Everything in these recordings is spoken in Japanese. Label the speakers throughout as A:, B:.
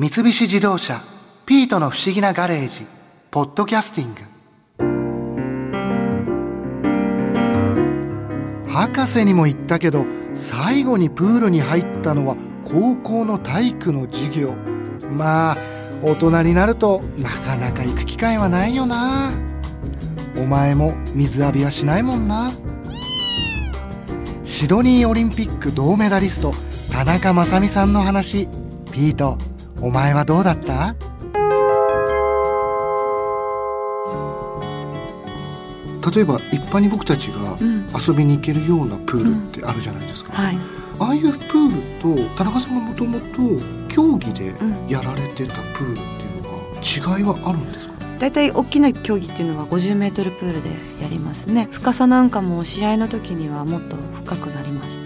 A: 三菱自動車「ピートの不思議なガレージ」「ポッドキャスティング」博士にも言ったけど最後にプールに入ったのは高校の体育の授業。まあ大人になるとなかなか行く機会はないよな。お前も水浴びはしないもんな。シドニーオリンピック銅メダリスト田中雅美さんの話ピート。お前はどうだった？例えば一般に僕たちが遊びに行けるようなプールってあるじゃないですか、
B: うんはい、
A: ああいうプールと田中さんがもともと競技でやられてたプールっていうのは違いはあるんですか？
B: 大体大きな競技っていうのは50メートルプールでやりますね。深さなんかも試合の時にはもっと深くなりまし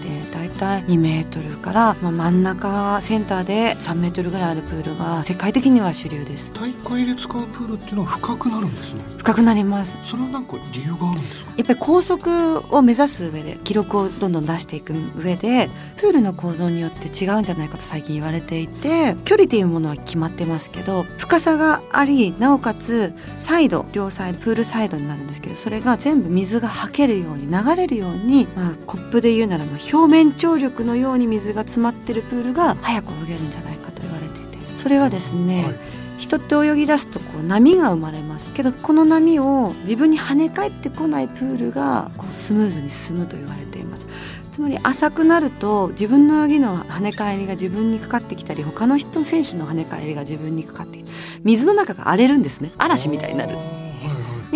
B: 体2メートルから、まあ、真ん中センターで3メートルぐらいあるプールが世界的には主流です。
A: 大会で使うプールっていうのは深くなるんですね。
B: 深くなります。
A: それはなんか理由があるんですか？
B: やっぱり高速を目指す上で記録をどんどん出していく上でプールの構造によって違うんじゃないかと最近言われていて距離っていうものは決まってますけど深さがありなおかつサイド両サイドプールサイドになるんですけどそれが全部水がはけるように流れるように、まあ、コップで言うならば表面張力のように水が詰まってるプールが早く泳げるんじゃないかと言われていてそれはですね、はい、人って泳ぎ出すとこう波が生まれます。けどこの波を自分に跳ね返ってこないプールがこうスムーズに進むと言われています。つまり浅くなると自分の泳ぎの跳ね返りが自分にかかってきたり他の人選手の跳ね返りが自分にかかってきて水の中が荒れるんですね。嵐みたいになる。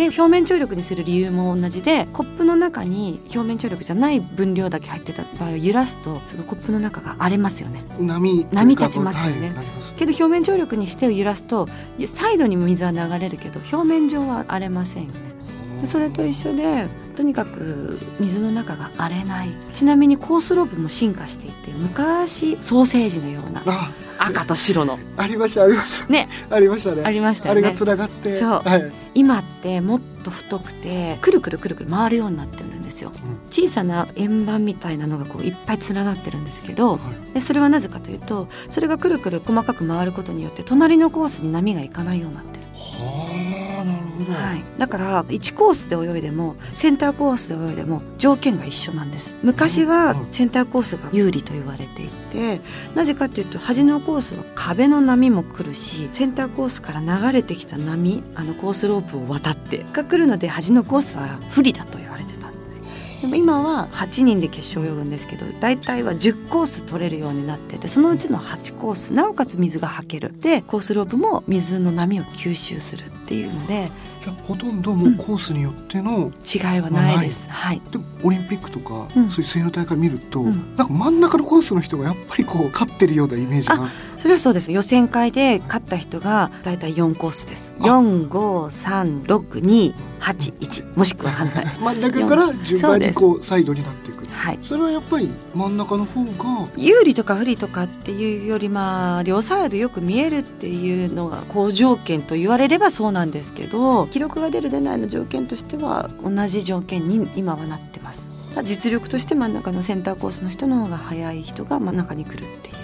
B: で表面張力にする理由も同じでコップの中に表面張力じゃない分量だけ入ってた場合を揺らすとそのコップの中が荒れますよね。
A: 波
B: 波立ちますよね、はい、けど表面張力にしてを揺らすとサイドに水は流れるけど表面上は荒れませんよねそれと一緒でとにかく水の中が荒れない。ちなみにコースロープも進化していて昔ソーセージのような赤と白の。
A: ありましたありました。ね。ありましたね。
B: ありました、ね、
A: あれがつながって
B: そう、はい、今ってもっと太くてくるくるくるくる回るようになってるんですよ、うん、小さな円盤みたいなのがこういっぱい連なってるんですけど、はい、でそれはなぜかというとそれがくるくる細かく回ることによって隣のコースに波がいかないようになってる。
A: はあはい、
B: だから1コースで泳いでもセンターコースで泳いでも条件が一緒なんです。昔はセンターコースが有利と言われていてなぜかというと端のコースは壁の波も来るしセンターコースから流れてきた波あのコースロープを渡ってが来るので端のコースは不利だとでも今は8人で決勝泳ぐんですけど大体は10コース取れるようになっててそのうちの8コースなおかつ水がはけるでコースロープも水の波を吸収するっていうので
A: じゃほとんどもうコースによっての、うん、
B: 違いはないです。はい。
A: でもオリンピックとか、うん、そういう水の大会見ると、うん、なんか真ん中のコースの人がやっぱりこう勝ってるようなイメージが。
B: それはそうです。予選会で勝った人がだいたい4コースです。四五三六二八一もしくは反対。
A: 真ん中から順番にこうサイドになっていく。はい。それはやっぱり真ん中の方が
B: 有利とか不利とかっていうよりまあ両サイドよく見えるっていうのが好条件と言われればそうなんですけど。記録が出る出ないの条件としては同じ条件に今はなってます実力として真ん中のセンターコースの人の方が速い人が真ん中に来るっていう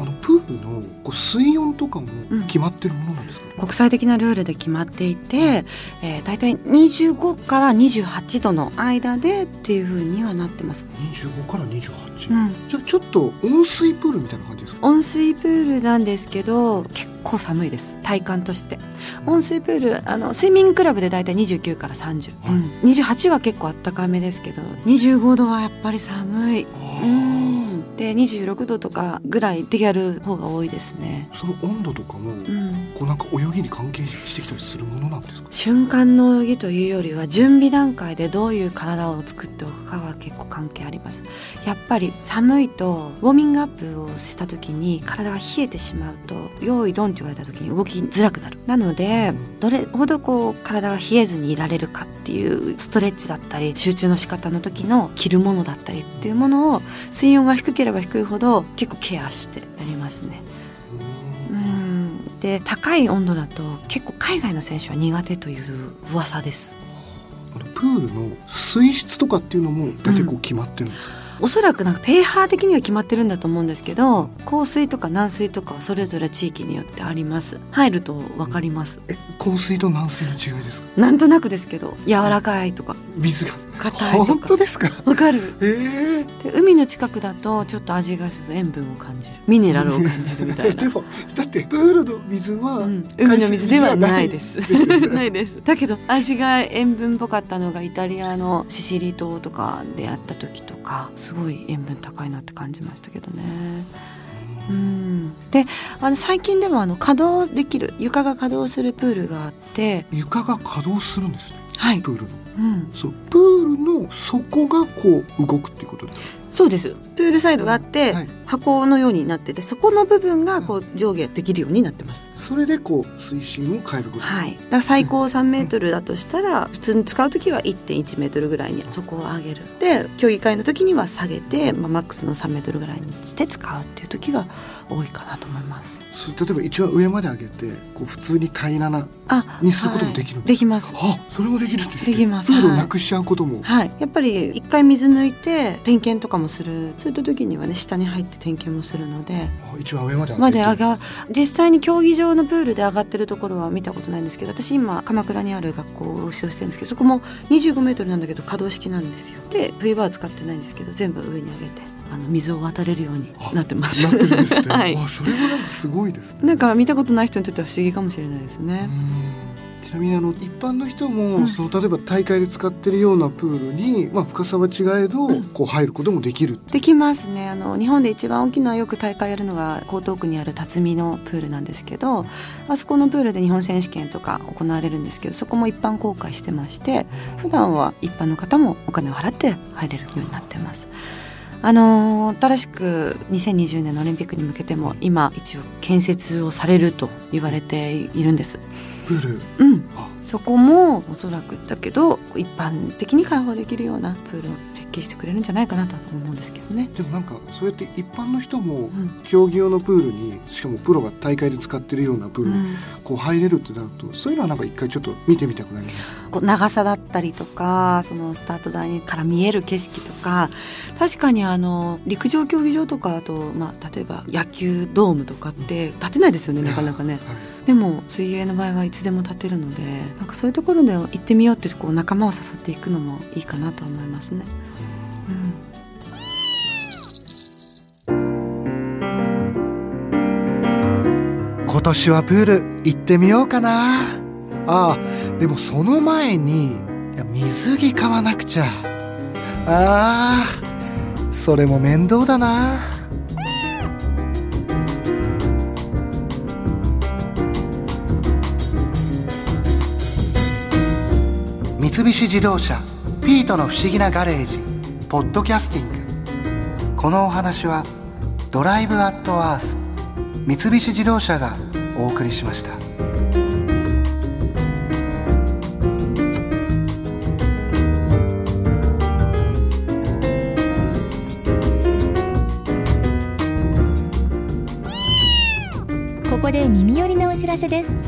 A: あのプールのこう水温とかも決まってるものなんですか、
B: うん、国際的なルールで決まっていて、うん、えー、大体25から28度の間でっていうふうにはなってます。
A: 25から28、うん、じゃあちょっと温水プールみたいな感じですか？
B: 温水プールなんですけど結構寒いです。体感として。温水プールあのスイミングクラブで大体29から30、はい、うん、28は結構あったかめですけど25度はやっぱり寒い。うんで26度とかぐらいでやる方が多いですね。
A: その温度とかも、うん、こうなんか泳ぎに関係してきたりするものなんですか？
B: 瞬間の泳ぎというよりは準備段階でどういう体を作っておくかは結構関係ありますやっぱり寒いとウォーミングアップをした時に体が冷えてしまうと用意ドンって言われた時に動きづらくなるなので、どれほどこう体が冷えずにいられるかっていうストレッチだったり集中の仕方の時の着るものだったりっていうものを水温が低ければ低いほど結構ケアしてやりますね。うんで高い温度だと結構海外の選手は苦手という噂です。
A: プールの水質とかっていうのも大体こう決まってるんですか、うん。
B: おそらくなんかペーハー的には決まってるんだと思うんですけど硬水とか軟水とかはそれぞれ地域によってあります。入ると分かります。
A: え硬水と軟水の違いですか？
B: なんとなくですけど柔らかいとか
A: 水が。
B: 硬いとか。
A: 本当ですか？
B: わかる。
A: ええ。
B: で海の近くだとちょっと味がする塩分を感じる。ミネラルを感じるみたいな。
A: でもだってプールの水は、
B: うん、海の水ではないで
A: 海
B: す。
A: ないですよね。
B: ないです。だけど味が塩分っぽかったのがイタリアのシシリ島とかでやった時とかすごい塩分高いなって感じましたけどね。うん、であの最近でもあの稼働できる床が稼働するプールがあって、
A: 床が稼働するんですね
B: はい。
A: プールの。
B: うん、
A: そうプールの底がこう動くっていうことですか？
B: そうです。プールサイドがあって、
A: はい
B: 箱のようになっててそこの部分がこう上下できるようになってます。
A: それでこう水深を変えること。
B: はい、だ最高3メートルだとしたら普通に使う時は1.1メートルぐらいにそこを上げる。で競技会の時には下げて、まあ、マックスの3メートルぐらいにして使うっていう時が多いかなと思います。
A: 例えば一番上まで上げてこう普通に平らな
B: あ
A: にすることもできるん
B: はい。できます。
A: あそれもできるんですね。
B: できます。
A: プールなくしちゃうことも、
B: はい、やっぱり一回水抜いて点検とかもする。そういった時にはね下に入って点検もするので
A: 一番上まで
B: まで上が実際に競技場のプールで上がってるところは見たことないんですけど私今鎌倉にある学校を指導してるんですけどそこも25メートルなんだけど可動式なんですよで冬場は使ってないんですけど全部上に上げてあの水を渡れるようになってます
A: なってるんですね、
B: はい
A: あそれはなんかすごいですね
B: なんか見たことない人にとっては不思議かもしれないですね
A: うんちなみにあの一般の人も、
B: うん
A: その例えば大会で使ってるようなプールに、まあ、深さは違えど、
B: うん
A: こう入ることもできる
B: できますねあの日本で一番大きなよく大会やるのが江東区にある辰巳のプールなんですけどあそこのプールで日本選手権とか行われるんですけどそこも一般公開してまして普段は一般の方もお金を払って入れるようになってます。あのー新しく2020年のオリンピックに向けても今一応建設をされると言われているんです。
A: プール。
B: うん、
A: あ。
B: そこもおそらくだけど一般的に開放できるようなプールを設計してくれるんじゃないかなと思うんですけどね。
A: でもなんかそうやって一般の人も
B: うん。
A: 競技用のプールにしかもプロが大会で使ってるようなプールに
B: うん。
A: こう入れるってなるとそういうのはなんか一回ちょっと見てみたくなります
B: こう長さだったりとかそのスタート台から見える景色とか確かにあの陸上競技場とかあと、まあ、例えば野球ドームとかって建てないですよねなかなかね。
A: はい
B: でも水泳の場合はいつでも建てるのでなんかそういうところで行ってみようってこう仲間を誘っていくのもいいかなと思いますね。
A: 今年はプール行ってみようかな。ああでもその前に水着買わなくちゃ。あーそれも面倒だな。三菱自動車「ピートの不思議なガレージ」ポッドキャスティング。このお話は「ドライブ・アット・アース」三菱自動車がお送りしました。
C: ここで耳寄りなお知らせです。